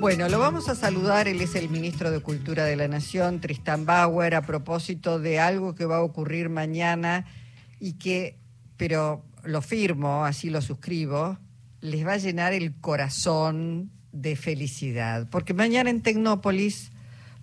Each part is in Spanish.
Bueno, lo vamos a saludar. Él es el ministro de Cultura de la Nación, Tristan Bauer, a propósito de algo que va a ocurrir mañana y que, pero lo firmo, así lo suscribo, les va a llenar el corazón de felicidad. Porque mañana en Tecnópolis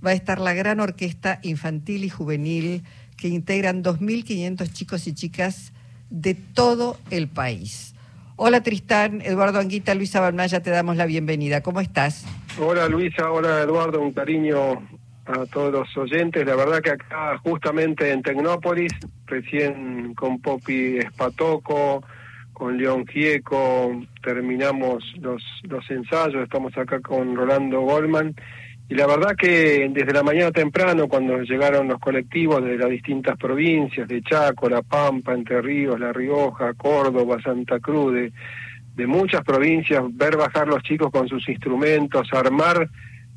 va a estar la gran orquesta infantil y juvenil que integran 2.500 chicos y chicas de todo el país. Hola Tristán, Eduardo Anguita, Luisa Balmaya, te damos la bienvenida. ¿Cómo estás? Hola Luisa, hola Eduardo, un cariño a todos los oyentes. La verdad que acá justamente en Tecnópolis, recién con Popi Espatoco, con León Gieco, terminamos los, los ensayos, estamos acá con Rolando Goldman y la verdad que desde la mañana temprano, cuando llegaron los colectivos de las distintas provincias, de Chaco, La Pampa, Entre Ríos, La Rioja, Córdoba, Santa Cruz, de, de muchas provincias, ver bajar los chicos con sus instrumentos, armar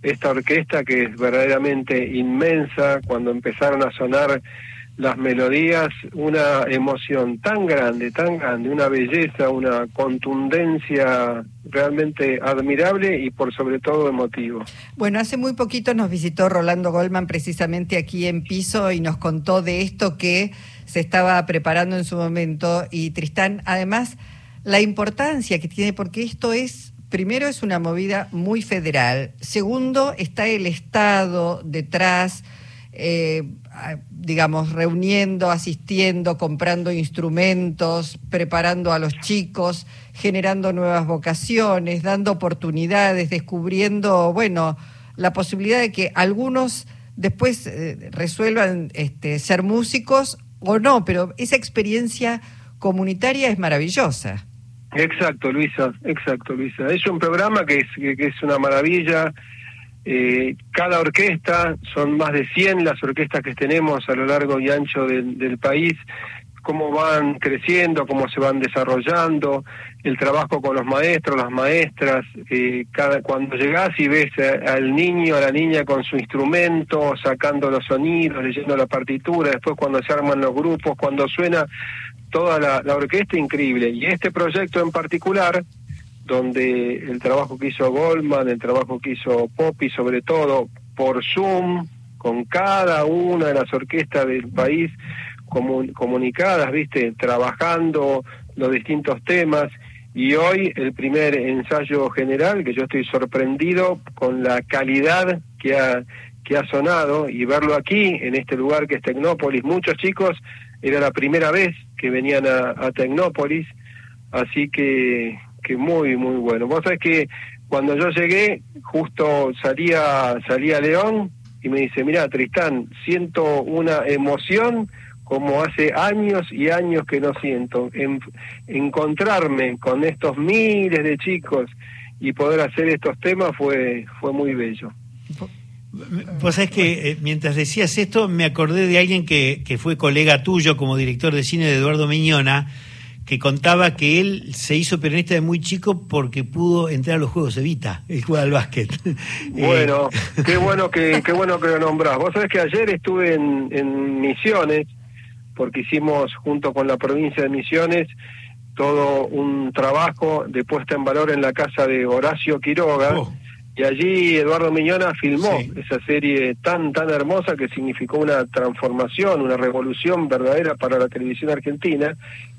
esta orquesta que es verdaderamente inmensa, cuando empezaron a sonar las melodías, una emoción tan grande, tan grande, una belleza, una contundencia realmente admirable y por sobre todo emotivo. Bueno, hace muy poquito nos visitó Rolando Goldman precisamente aquí en Piso y nos contó de esto que se estaba preparando en su momento y Tristán, además, la importancia que tiene, porque esto es primero es una movida muy federal, segundo está el Estado detrás, eh, digamos, reuniendo, asistiendo, comprando instrumentos, preparando a los chicos, generando nuevas vocaciones, dando oportunidades, descubriendo, bueno, la posibilidad de que algunos después eh, resuelvan este, ser músicos o no, pero esa experiencia comunitaria es maravillosa. Exacto, Luisa, exacto, Luisa. Es un programa que es, que es una maravilla eh, cada orquesta, son más de 100 las orquestas que tenemos a lo largo y ancho del, país, cómo van creciendo, cómo se van desarrollando, el trabajo con los maestros, las maestras, eh, cada, cuando llegás y ves al niño, a la niña con su instrumento, sacando los sonidos, leyendo la partitura, después cuando se arman los grupos, cuando suena toda la, orquesta, increíble. Y este proyecto en particular, donde el trabajo que hizo Goldman, el trabajo que hizo Poppy, sobre todo por Zoom, con cada una de las orquestas del país comunicadas, viste, trabajando los distintos temas. Y hoy el primer ensayo general, que yo estoy sorprendido con la calidad que ha, que ha sonado y verlo aquí, en este lugar que es Tecnópolis. Muchos chicos, era la primera vez que venían a, Tecnópolis, así que que muy, muy bueno. Vos sabés que cuando yo llegué, justo salía, salía León y me dice, mira, Tristán, siento una emoción como hace años y años que no siento. En, encontrarme con estos miles de chicos y poder hacer estos temas fue, fue muy bello. Vos sabés que eh, mientras decías esto, me acordé de alguien que, que fue colega tuyo como director de cine de Eduardo Miñona, que contaba que él se hizo peronista de muy chico porque pudo entrar a los Juegos Evita, el juego al básquet. Bueno, qué bueno que qué bueno que lo nombrás. Vos sabés que ayer estuve en, en Misiones, porque hicimos junto con la provincia de Misiones todo un trabajo de puesta en valor en la casa de Horacio Quiroga. Oh. Y allí Eduardo Miñona filmó esa serie tan, tan hermosa que significó una transformación, una revolución verdadera para la televisión argentina.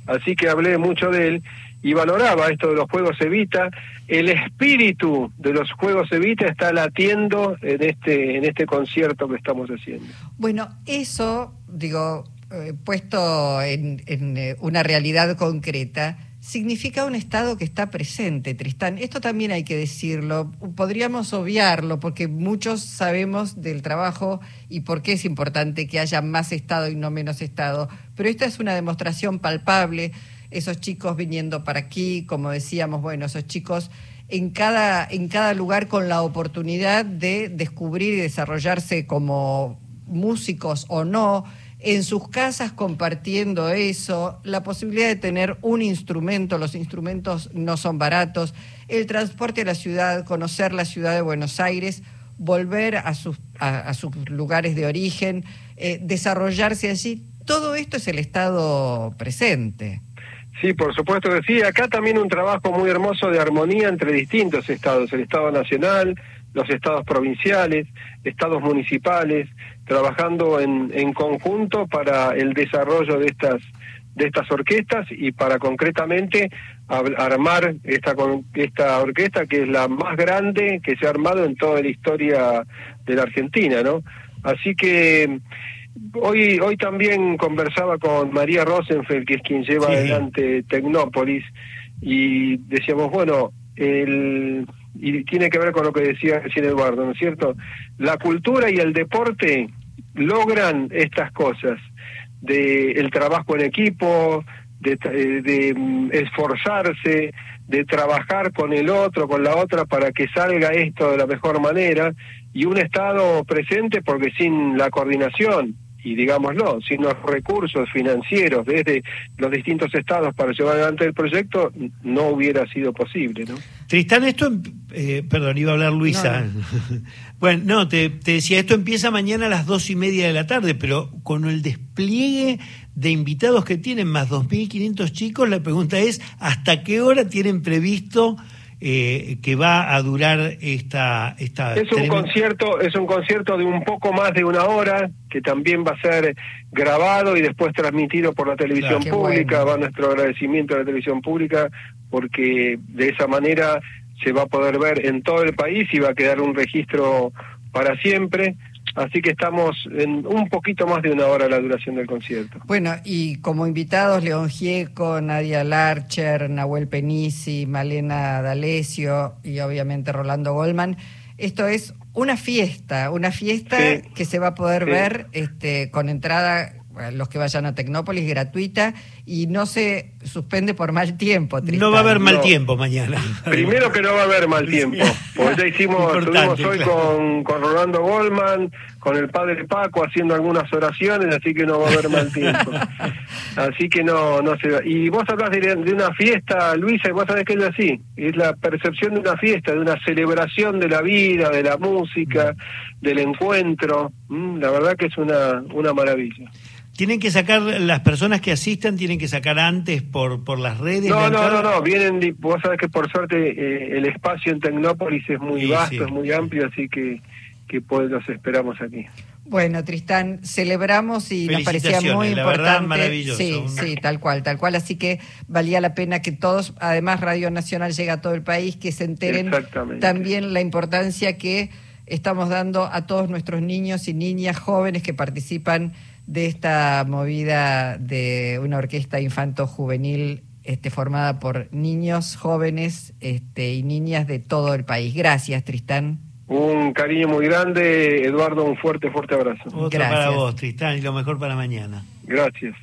Así que hablé mucho de él y valoraba esto de los Juegos Evita. El espíritu de los Juegos Evita está latiendo en este, en este concierto que estamos haciendo. Bueno, eso, digo, eh, puesto en, en eh, una realidad concreta, significa un Estado que está presente, Tristán. Esto también hay que decirlo. Podríamos obviarlo porque muchos sabemos del trabajo y por qué es importante que haya más Estado y no menos Estado. Pero esta es una demostración palpable. Esos chicos viniendo para aquí, como decíamos, bueno, esos chicos en cada, en cada lugar con la oportunidad de descubrir y desarrollarse como músicos o no en sus casas compartiendo eso, la posibilidad de tener un instrumento, los instrumentos no son baratos, el transporte a la ciudad, conocer la ciudad de Buenos Aires, volver a sus, a, sus lugares de origen, eh, desarrollarse allí, todo esto es el estado presente. Sí, por supuesto que sí. Acá también un trabajo muy hermoso de armonía entre distintos estados, el Estado Nacional, los estados provinciales, estados municipales, trabajando en, en conjunto para el desarrollo de estas de estas orquestas y para concretamente armar esta esta orquesta que es la más grande que se ha armado en toda la historia de la Argentina, ¿no? Así que hoy hoy también conversaba con María Rosenfeld, que es quien lleva adelante Tecnópolis y decíamos, bueno, el y tiene que ver con lo que decía recién Eduardo, ¿no es cierto? La cultura y el deporte logran estas cosas, de el trabajo en equipo, de, eh, de, mm, esforzarse, de trabajar con el otro, con la otra, para que salga esto de la mejor manera, y un Estado presente porque sin la coordinación y digámoslo, sin los recursos financieros desde los distintos estados para llevar adelante el proyecto, no hubiera sido posible. ¿no? Tristán, esto, em, eh, perdón, iba a hablar Luisa. bueno, no, te, te, decía, esto empieza mañana a las dos y media de la tarde, pero con el despliegue de invitados que tienen, más 2.500 chicos, la pregunta es, ¿hasta qué hora tienen previsto eh, que va a durar esta esta es un concierto es un concierto de un poco más de una hora que también va a ser grabado y después transmitido por la televisión pública. Va nuestro agradecimiento a la televisión pública porque de esa manera se va a poder ver en todo el país y va a quedar un registro para siempre Así que estamos en un poquito más de una hora la duración del concierto. Bueno, y como invitados, León Gieco, Nadia Larcher, Nahuel Penisi, Malena D'Alessio y obviamente Rolando Goldman. Esto es una fiesta, una fiesta que se va a poder ver este, con entrada los que vayan a Tecnópolis gratuita y no se suspende por mal tiempo. No va a haber mal tiempo mañana. Primero que no va a haber mal tiempo, porque ya hicimos, estuvimos hoy con, con Rolando Goldman, con el padre Paco haciendo algunas oraciones, así que no va a haber mal tiempo. así que no, no se va. Y vos hablas de, una fiesta, Luisa, y vos sabés que es así, es la percepción de una fiesta, de una celebración de la vida, de la música, del encuentro. Mm, la verdad que es una, una maravilla. ¿Tienen que sacar, las personas que asistan, tienen que sacar antes por, por las redes? No, no, no, no, vienen, vos sabés que por suerte eh, el espacio en Tecnópolis es muy vasto, es muy amplio, así que, que pues los esperamos aquí. Bueno, Tristán, celebramos y nos parecía muy importante. Verdad, maravilloso. Sí, sí, tal cual, tal cual. Así que valía la pena que todos, además Radio Nacional llega a todo el país, que se enteren también la importancia que estamos dando a todos nuestros niños y niñas jóvenes que participan de esta movida de una orquesta infanto-juvenil este, formada por niños, jóvenes este, y niñas de todo el país. Gracias, Tristán. Un cariño muy grande, Eduardo, un fuerte, fuerte abrazo. Otro para vos, Tristán, y lo mejor para mañana. Gracias.